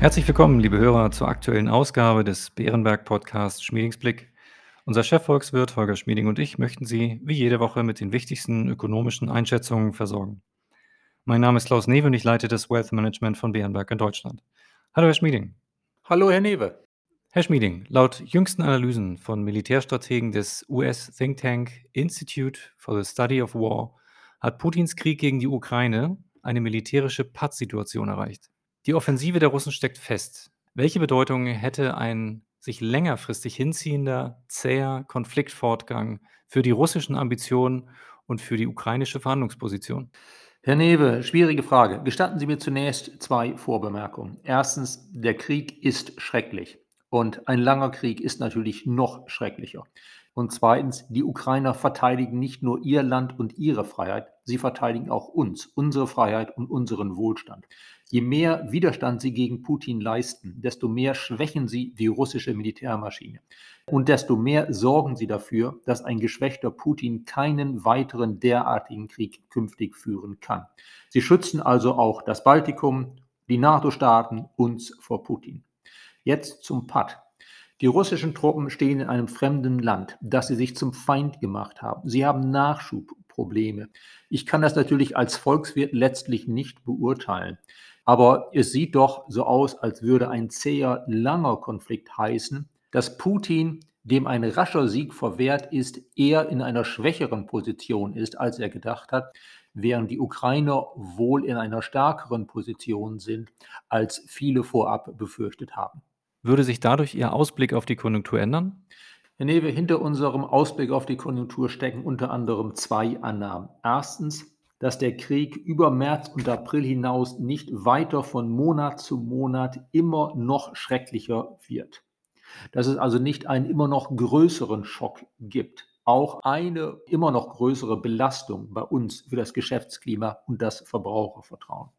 Herzlich willkommen, liebe Hörer, zur aktuellen Ausgabe des Bärenberg-Podcasts Schmiedingsblick. Unser Chefvolkswirt Holger Schmieding und ich möchten Sie wie jede Woche mit den wichtigsten ökonomischen Einschätzungen versorgen. Mein Name ist Klaus Newe und ich leite das Wealth Management von Bärenberg in Deutschland. Hallo, Herr Schmieding. Hallo, Herr Newe. Herr Schmieding, laut jüngsten Analysen von Militärstrategen des US-Think Tank Institute for the Study of War hat Putins Krieg gegen die Ukraine eine militärische Pattsituation erreicht. Die Offensive der Russen steckt fest. Welche Bedeutung hätte ein sich längerfristig hinziehender, zäher Konfliktfortgang für die russischen Ambitionen und für die ukrainische Verhandlungsposition? Herr Newe, schwierige Frage. Gestatten Sie mir zunächst zwei Vorbemerkungen. Erstens, der Krieg ist schrecklich. Und ein langer Krieg ist natürlich noch schrecklicher. Und zweitens, die Ukrainer verteidigen nicht nur ihr Land und ihre Freiheit, sie verteidigen auch uns, unsere Freiheit und unseren Wohlstand. Je mehr Widerstand sie gegen Putin leisten, desto mehr schwächen sie die russische Militärmaschine. Und desto mehr sorgen sie dafür, dass ein geschwächter Putin keinen weiteren derartigen Krieg künftig führen kann. Sie schützen also auch das Baltikum, die NATO-Staaten, uns vor Putin. Jetzt zum Patt. Die russischen Truppen stehen in einem fremden Land, das sie sich zum Feind gemacht haben. Sie haben Nachschubprobleme. Ich kann das natürlich als Volkswirt letztlich nicht beurteilen. Aber es sieht doch so aus, als würde ein zäher, langer Konflikt heißen, dass Putin, dem ein rascher Sieg verwehrt ist, eher in einer schwächeren Position ist, als er gedacht hat, während die Ukrainer wohl in einer stärkeren Position sind, als viele vorab befürchtet haben. Würde sich dadurch Ihr Ausblick auf die Konjunktur ändern? Herr Newe, hinter unserem Ausblick auf die Konjunktur stecken unter anderem zwei Annahmen. Erstens, dass der Krieg über März und April hinaus nicht weiter von Monat zu Monat immer noch schrecklicher wird. Dass es also nicht einen immer noch größeren Schock gibt. Auch eine immer noch größere Belastung bei uns für das Geschäftsklima und das Verbrauchervertrauen.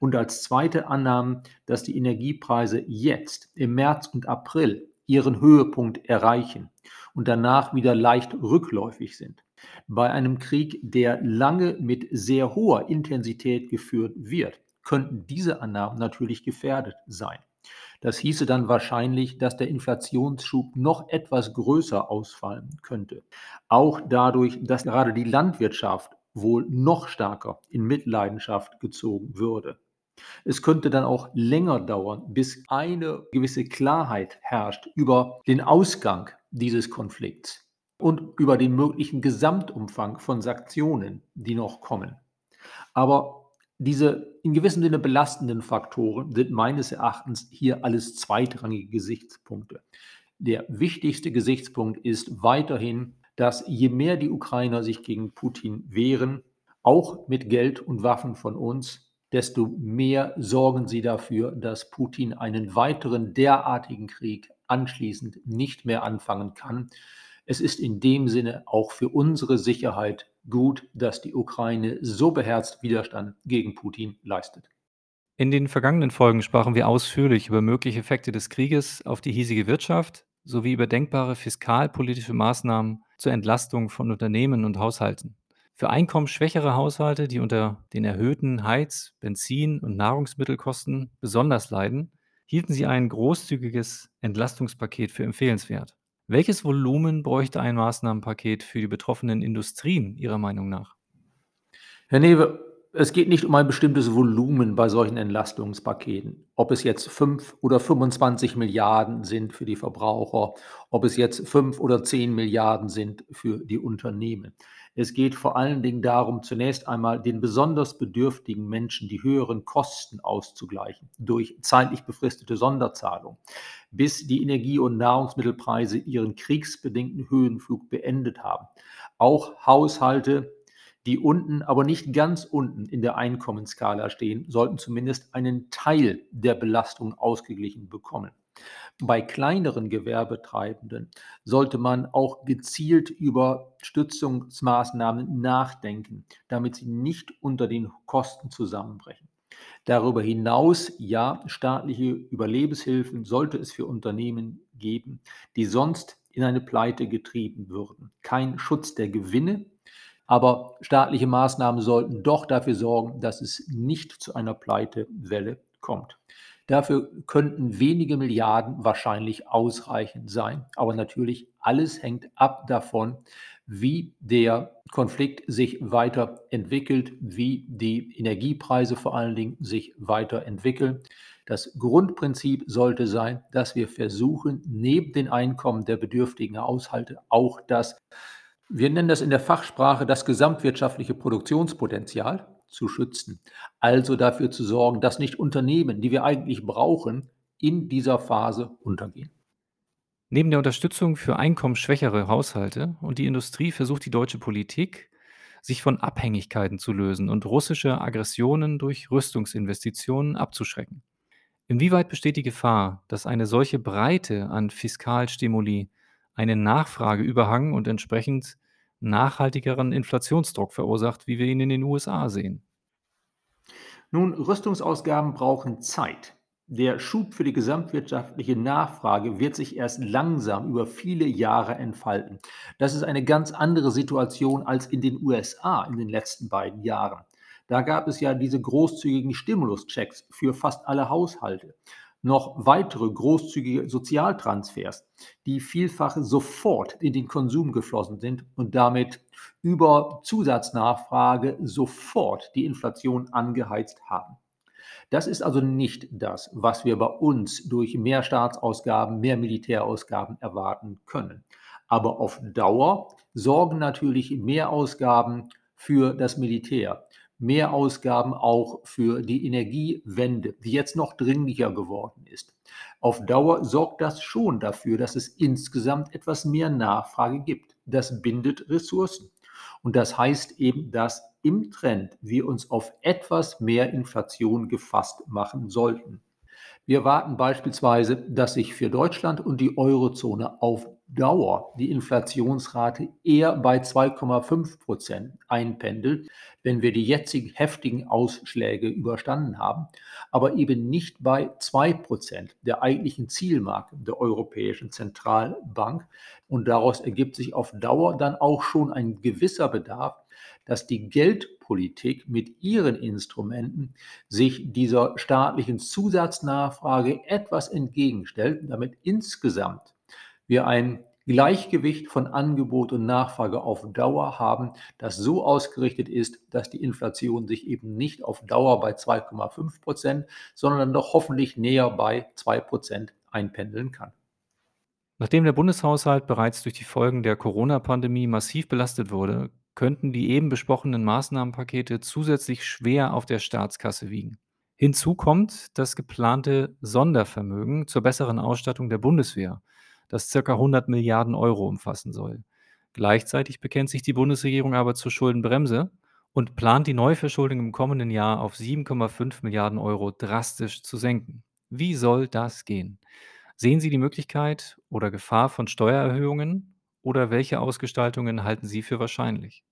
Und als zweite Annahme, dass die Energiepreise jetzt im März und April ihren Höhepunkt erreichen und danach wieder leicht rückläufig sind. Bei einem Krieg, der lange mit sehr hoher Intensität geführt wird, könnten diese Annahmen natürlich gefährdet sein. Das hieße dann wahrscheinlich, dass der Inflationsschub noch etwas größer ausfallen könnte. Auch dadurch, dass gerade die Landwirtschaft wohl noch stärker in Mitleidenschaft gezogen würde. Es könnte dann auch länger dauern, bis eine gewisse Klarheit herrscht über den Ausgang dieses Konflikts und über den möglichen Gesamtumfang von Sanktionen, die noch kommen. Aber diese in gewissem Sinne belastenden Faktoren sind meines Erachtens hier alles zweitrangige Gesichtspunkte. Der wichtigste Gesichtspunkt ist weiterhin, dass je mehr die Ukrainer sich gegen Putin wehren, auch mit Geld und Waffen von uns, desto mehr sorgen sie dafür, dass Putin einen weiteren derartigen Krieg anschließend nicht mehr anfangen kann. Es ist in dem Sinne auch für unsere Sicherheit gut, dass die Ukraine so beherzt Widerstand gegen Putin leistet. In den vergangenen Folgen sprachen wir ausführlich über mögliche Effekte des Krieges auf die hiesige Wirtschaft sowie über denkbare fiskalpolitische Maßnahmen zur Entlastung von Unternehmen und Haushalten. Für einkommensschwächere Haushalte, die unter den erhöhten Heiz-, Benzin- und Nahrungsmittelkosten besonders leiden, hielten sie ein großzügiges Entlastungspaket für empfehlenswert. Welches Volumen bräuchte ein Maßnahmenpaket für die betroffenen Industrien Ihrer Meinung nach? Herr Newe, es geht nicht um ein bestimmtes Volumen bei solchen Entlastungspaketen. Ob es jetzt 5 oder 25 Milliarden sind für die Verbraucher, ob es jetzt 5 oder 10 Milliarden sind für die Unternehmen. Es geht vor allen Dingen darum, zunächst einmal den besonders bedürftigen Menschen die höheren Kosten auszugleichen durch zeitlich befristete Sonderzahlungen, bis die Energie- und Nahrungsmittelpreise ihren kriegsbedingten Höhenflug beendet haben. Auch Haushalte, die unten, aber nicht ganz unten in der Einkommensskala stehen, sollten zumindest einen Teil der Belastung ausgeglichen bekommen. Bei kleineren Gewerbetreibenden sollte man auch gezielt über Stützungsmaßnahmen nachdenken, damit sie nicht unter den Kosten zusammenbrechen. Darüber hinaus, ja, staatliche Überlebenshilfen sollte es für Unternehmen geben, die sonst in eine Pleite getrieben würden. Kein Schutz der Gewinne, aber staatliche Maßnahmen sollten doch dafür sorgen, dass es nicht zu einer Pleitewelle kommt. Dafür könnten wenige Milliarden wahrscheinlich ausreichend sein. Aber natürlich, alles hängt ab davon, wie der Konflikt sich weiterentwickelt, wie die Energiepreise vor allen Dingen sich weiterentwickeln. Das Grundprinzip sollte sein, dass wir versuchen, neben den Einkommen der bedürftigen Haushalte auch das, wir nennen das in der Fachsprache, das gesamtwirtschaftliche Produktionspotenzial zu schützen. Also dafür zu sorgen, dass nicht Unternehmen, die wir eigentlich brauchen, in dieser Phase untergehen. Neben der Unterstützung für einkommensschwächere Haushalte und die Industrie versucht die deutsche Politik, sich von Abhängigkeiten zu lösen und russische Aggressionen durch Rüstungsinvestitionen abzuschrecken. Inwieweit besteht die Gefahr, dass eine solche Breite an Fiskalstimuli einen Nachfrageüberhang und entsprechend nachhaltigeren Inflationsdruck verursacht, wie wir ihn in den USA sehen? Nun, Rüstungsausgaben brauchen Zeit. Der Schub für die gesamtwirtschaftliche Nachfrage wird sich erst langsam über viele Jahre entfalten. Das ist eine ganz andere Situation als in den USA in den letzten beiden Jahren. Da gab es ja diese großzügigen Stimuluschecks für fast alle Haushalte noch weitere großzügige Sozialtransfers, die vielfach sofort in den Konsum geflossen sind und damit über Zusatznachfrage sofort die Inflation angeheizt haben. Das ist also nicht das, was wir bei uns durch mehr Staatsausgaben, mehr Militärausgaben erwarten können. Aber auf Dauer sorgen natürlich mehr Ausgaben für das Militär, Mehrausgaben auch für die Energiewende, die jetzt noch dringlicher geworden ist. Auf Dauer sorgt das schon dafür, dass es insgesamt etwas mehr Nachfrage gibt. Das bindet Ressourcen. Und das heißt eben, dass im Trend wir uns auf etwas mehr Inflation gefasst machen sollten. Wir warten beispielsweise, dass sich für Deutschland und die Eurozone auf Dauer die Inflationsrate eher bei 2,5 Prozent einpendelt, wenn wir die jetzigen heftigen Ausschläge überstanden haben, aber eben nicht bei 2 Prozent der eigentlichen Zielmarke der Europäischen Zentralbank. Und daraus ergibt sich auf Dauer dann auch schon ein gewisser Bedarf, dass die Geldpolitik mit ihren Instrumenten sich dieser staatlichen Zusatznachfrage etwas entgegenstellt, damit insgesamt wir ein Gleichgewicht von Angebot und Nachfrage auf Dauer haben, das so ausgerichtet ist, dass die Inflation sich eben nicht auf Dauer bei 2,5 Prozent, sondern doch hoffentlich näher bei 2 Prozent einpendeln kann. Nachdem der Bundeshaushalt bereits durch die Folgen der Corona-Pandemie massiv belastet wurde, könnten die eben besprochenen Maßnahmenpakete zusätzlich schwer auf der Staatskasse wiegen. Hinzu kommt das geplante Sondervermögen zur besseren Ausstattung der Bundeswehr das ca. 100 Milliarden Euro umfassen soll. Gleichzeitig bekennt sich die Bundesregierung aber zur Schuldenbremse und plant die Neuverschuldung im kommenden Jahr auf 7,5 Milliarden Euro drastisch zu senken. Wie soll das gehen? Sehen Sie die Möglichkeit oder Gefahr von Steuererhöhungen oder welche Ausgestaltungen halten Sie für wahrscheinlich?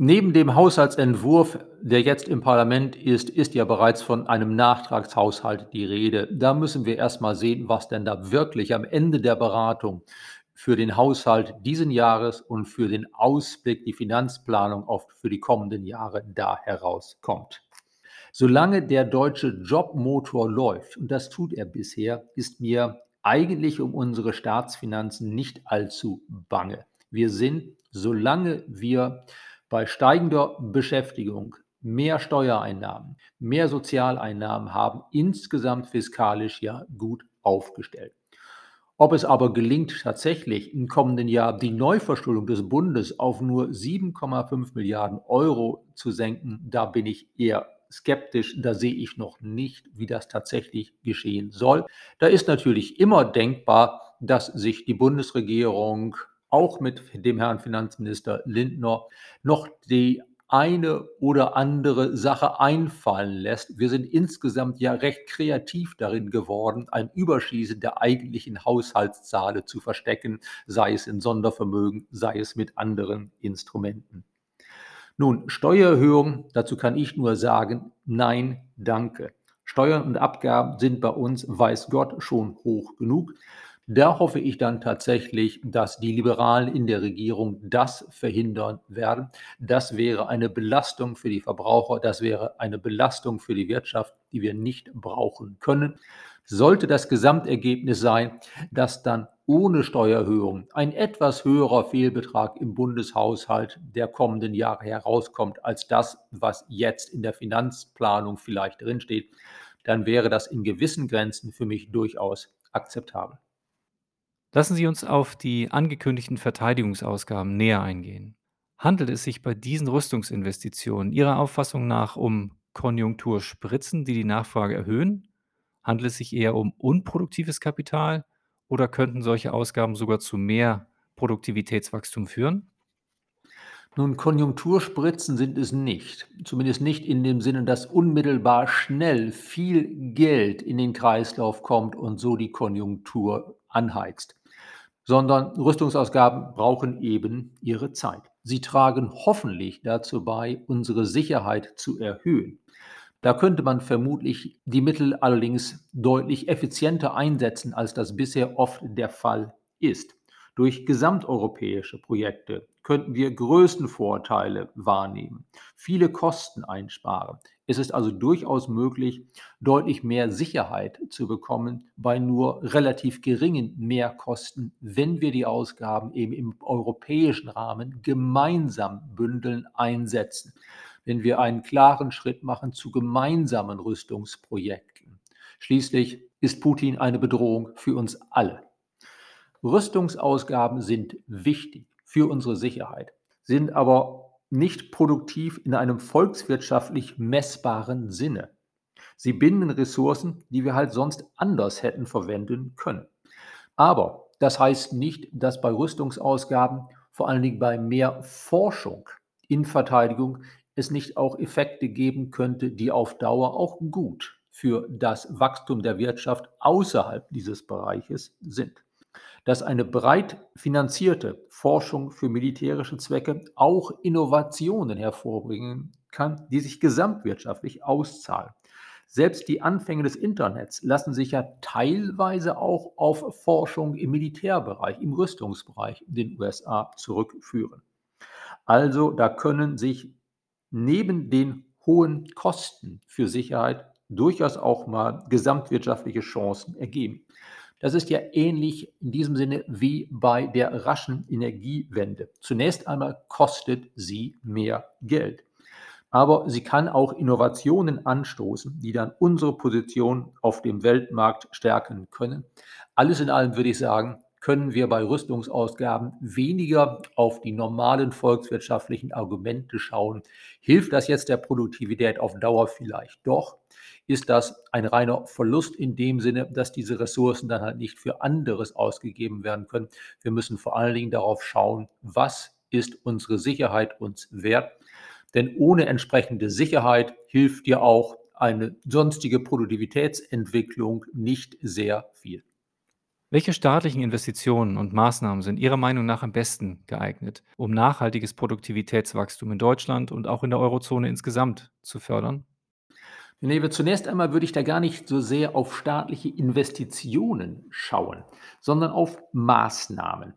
Neben dem Haushaltsentwurf, der jetzt im Parlament ist, ist ja bereits von einem Nachtragshaushalt die Rede. Da müssen wir erst mal sehen, was denn da wirklich am Ende der Beratung für den Haushalt diesen Jahres und für den Ausblick, die Finanzplanung oft für die kommenden Jahre da herauskommt. Solange der deutsche Jobmotor läuft, und das tut er bisher, ist mir eigentlich um unsere Staatsfinanzen nicht allzu bange. Wir sind, solange wir bei steigender Beschäftigung mehr Steuereinnahmen, mehr Sozialeinnahmen haben, insgesamt fiskalisch ja gut aufgestellt. Ob es aber gelingt, tatsächlich im kommenden Jahr die Neuverschuldung des Bundes auf nur 7,5 Milliarden Euro zu senken, da bin ich eher skeptisch. Da sehe ich noch nicht, wie das tatsächlich geschehen soll. Da ist natürlich immer denkbar, dass sich die Bundesregierung auch mit dem Herrn Finanzminister Lindner noch die eine oder andere Sache einfallen lässt. Wir sind insgesamt ja recht kreativ darin geworden, ein Überschießen der eigentlichen Haushaltszahlen zu verstecken, sei es in Sondervermögen, sei es mit anderen Instrumenten. Nun, Steuererhöhung, dazu kann ich nur sagen, nein, danke. Steuern und Abgaben sind bei uns, weiß Gott, schon hoch genug. Da hoffe ich dann tatsächlich, dass die Liberalen in der Regierung das verhindern werden. Das wäre eine Belastung für die Verbraucher, das wäre eine Belastung für die Wirtschaft, die wir nicht brauchen können. Sollte das Gesamtergebnis sein, dass dann ohne Steuererhöhung ein etwas höherer Fehlbetrag im Bundeshaushalt der kommenden Jahre herauskommt als das, was jetzt in der Finanzplanung vielleicht drinsteht, dann wäre das in gewissen Grenzen für mich durchaus akzeptabel. Lassen Sie uns auf die angekündigten Verteidigungsausgaben näher eingehen. Handelt es sich bei diesen Rüstungsinvestitionen Ihrer Auffassung nach um Konjunkturspritzen, die die Nachfrage erhöhen? Handelt es sich eher um unproduktives Kapital oder könnten solche Ausgaben sogar zu mehr Produktivitätswachstum führen? Nun, Konjunkturspritzen sind es nicht. Zumindest nicht in dem Sinne, dass unmittelbar schnell viel Geld in den Kreislauf kommt und so die Konjunktur anheizt. Sondern Rüstungsausgaben brauchen eben ihre Zeit. Sie tragen hoffentlich dazu bei, unsere Sicherheit zu erhöhen. Da könnte man vermutlich die Mittel allerdings deutlich effizienter einsetzen, als das bisher oft der Fall ist. Durch gesamteuropäische Projekte könnten wir größten Vorteile wahrnehmen, viele Kosten einsparen. Es ist also durchaus möglich, deutlich mehr Sicherheit zu bekommen bei nur relativ geringen Mehrkosten, wenn wir die Ausgaben eben im europäischen Rahmen gemeinsam bündeln, einsetzen. Wenn wir einen klaren Schritt machen zu gemeinsamen Rüstungsprojekten. Schließlich ist Putin eine Bedrohung für uns alle. Rüstungsausgaben sind wichtig für unsere Sicherheit, sind aber nicht produktiv in einem volkswirtschaftlich messbaren Sinne. Sie binden Ressourcen, die wir halt sonst anders hätten verwenden können. Aber das heißt nicht, dass bei Rüstungsausgaben, vor allen Dingen bei mehr Forschung in Verteidigung, es nicht auch Effekte geben könnte, die auf Dauer auch gut für das Wachstum der Wirtschaft außerhalb dieses Bereiches sind dass eine breit finanzierte Forschung für militärische Zwecke auch Innovationen hervorbringen kann, die sich gesamtwirtschaftlich auszahlen. Selbst die Anfänge des Internets lassen sich ja teilweise auch auf Forschung im Militärbereich, im Rüstungsbereich in den USA zurückführen. Also da können sich neben den hohen Kosten für Sicherheit durchaus auch mal gesamtwirtschaftliche Chancen ergeben. Das ist ja ähnlich in diesem Sinne wie bei der raschen Energiewende. Zunächst einmal kostet sie mehr Geld. Aber sie kann auch Innovationen anstoßen, die dann unsere Position auf dem Weltmarkt stärken können. Alles in allem würde ich sagen, können wir bei Rüstungsausgaben weniger auf die normalen volkswirtschaftlichen Argumente schauen. Hilft das jetzt der Produktivität auf Dauer vielleicht doch? Ist das ein reiner Verlust in dem Sinne, dass diese Ressourcen dann halt nicht für anderes ausgegeben werden können? Wir müssen vor allen Dingen darauf schauen, was ist unsere Sicherheit uns wert? Denn ohne entsprechende Sicherheit hilft dir auch eine sonstige Produktivitätsentwicklung nicht sehr viel. Welche staatlichen Investitionen und Maßnahmen sind Ihrer Meinung nach am besten geeignet, um nachhaltiges Produktivitätswachstum in Deutschland und auch in der Eurozone insgesamt zu fördern? Nee, zunächst einmal würde ich da gar nicht so sehr auf staatliche Investitionen schauen, sondern auf Maßnahmen.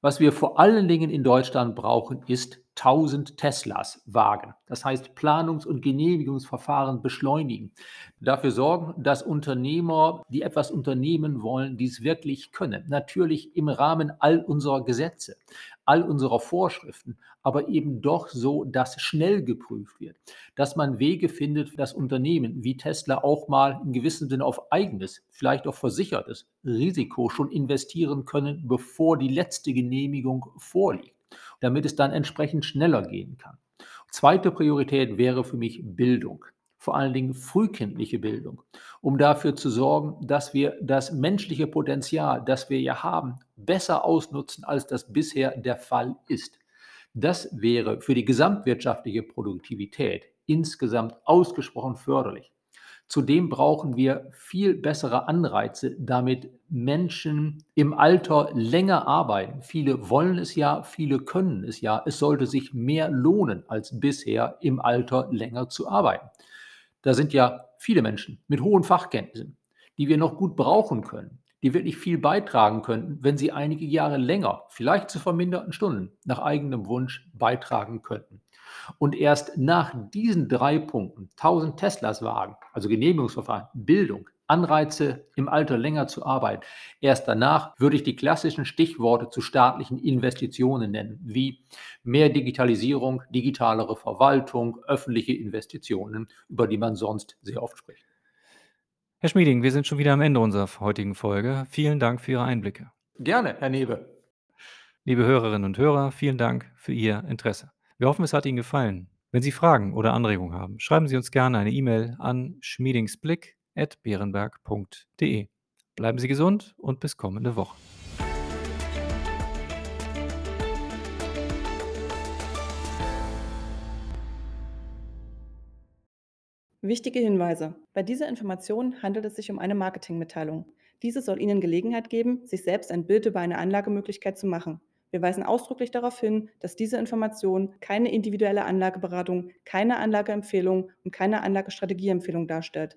Was wir vor allen Dingen in Deutschland brauchen, ist 1000 Teslas wagen. Das heißt, Planungs- und Genehmigungsverfahren beschleunigen. Dafür sorgen, dass Unternehmer, die etwas unternehmen wollen, dies wirklich können. Natürlich im Rahmen all unserer Gesetze, all unserer Vorschriften, aber eben doch so, dass schnell geprüft wird, dass man Wege findet, dass Unternehmen wie Tesla auch mal in gewissem Sinne auf eigenes, vielleicht auch versichertes Risiko schon investieren können, bevor die letzte Genehmigung vorliegt. Damit es dann entsprechend schneller gehen kann. Zweite Priorität wäre für mich Bildung, vor allen Dingen frühkindliche Bildung, um dafür zu sorgen, dass wir das menschliche Potenzial, das wir ja haben, besser ausnutzen, als das bisher der Fall ist. Das wäre für die gesamtwirtschaftliche Produktivität insgesamt ausgesprochen förderlich. Zudem brauchen wir viel bessere Anreize, damit Menschen im Alter länger arbeiten. Viele wollen es ja, viele können es ja. Es sollte sich mehr lohnen, als bisher im Alter länger zu arbeiten. Da sind ja viele Menschen mit hohen Fachkenntnissen, die wir noch gut brauchen können, die wirklich viel beitragen könnten, wenn sie einige Jahre länger, vielleicht zu verminderten Stunden, nach eigenem Wunsch beitragen könnten. Und erst nach diesen drei Punkten, 1000 Teslas wagen, also Genehmigungsverfahren, Bildung, Anreize im Alter länger zu arbeiten, erst danach würde ich die klassischen Stichworte zu staatlichen Investitionen nennen, wie mehr Digitalisierung, digitalere Verwaltung, öffentliche Investitionen, über die man sonst sehr oft spricht. Herr Schmieding, wir sind schon wieder am Ende unserer heutigen Folge. Vielen Dank für Ihre Einblicke. Gerne, Herr Newe. Liebe Hörerinnen und Hörer, vielen Dank für Ihr Interesse. Wir hoffen, es hat Ihnen gefallen. Wenn Sie Fragen oder Anregungen haben, schreiben Sie uns gerne eine E-Mail an schmiedingsblick.beerenberg.de. Bleiben Sie gesund und bis kommende Woche. Wichtige Hinweise. Bei dieser Information handelt es sich um eine Marketingmitteilung. Diese soll Ihnen Gelegenheit geben, sich selbst ein Bild über eine Anlagemöglichkeit zu machen. Wir weisen ausdrücklich darauf hin, dass diese Information keine individuelle Anlageberatung, keine Anlageempfehlung und keine Anlagestrategieempfehlung darstellt.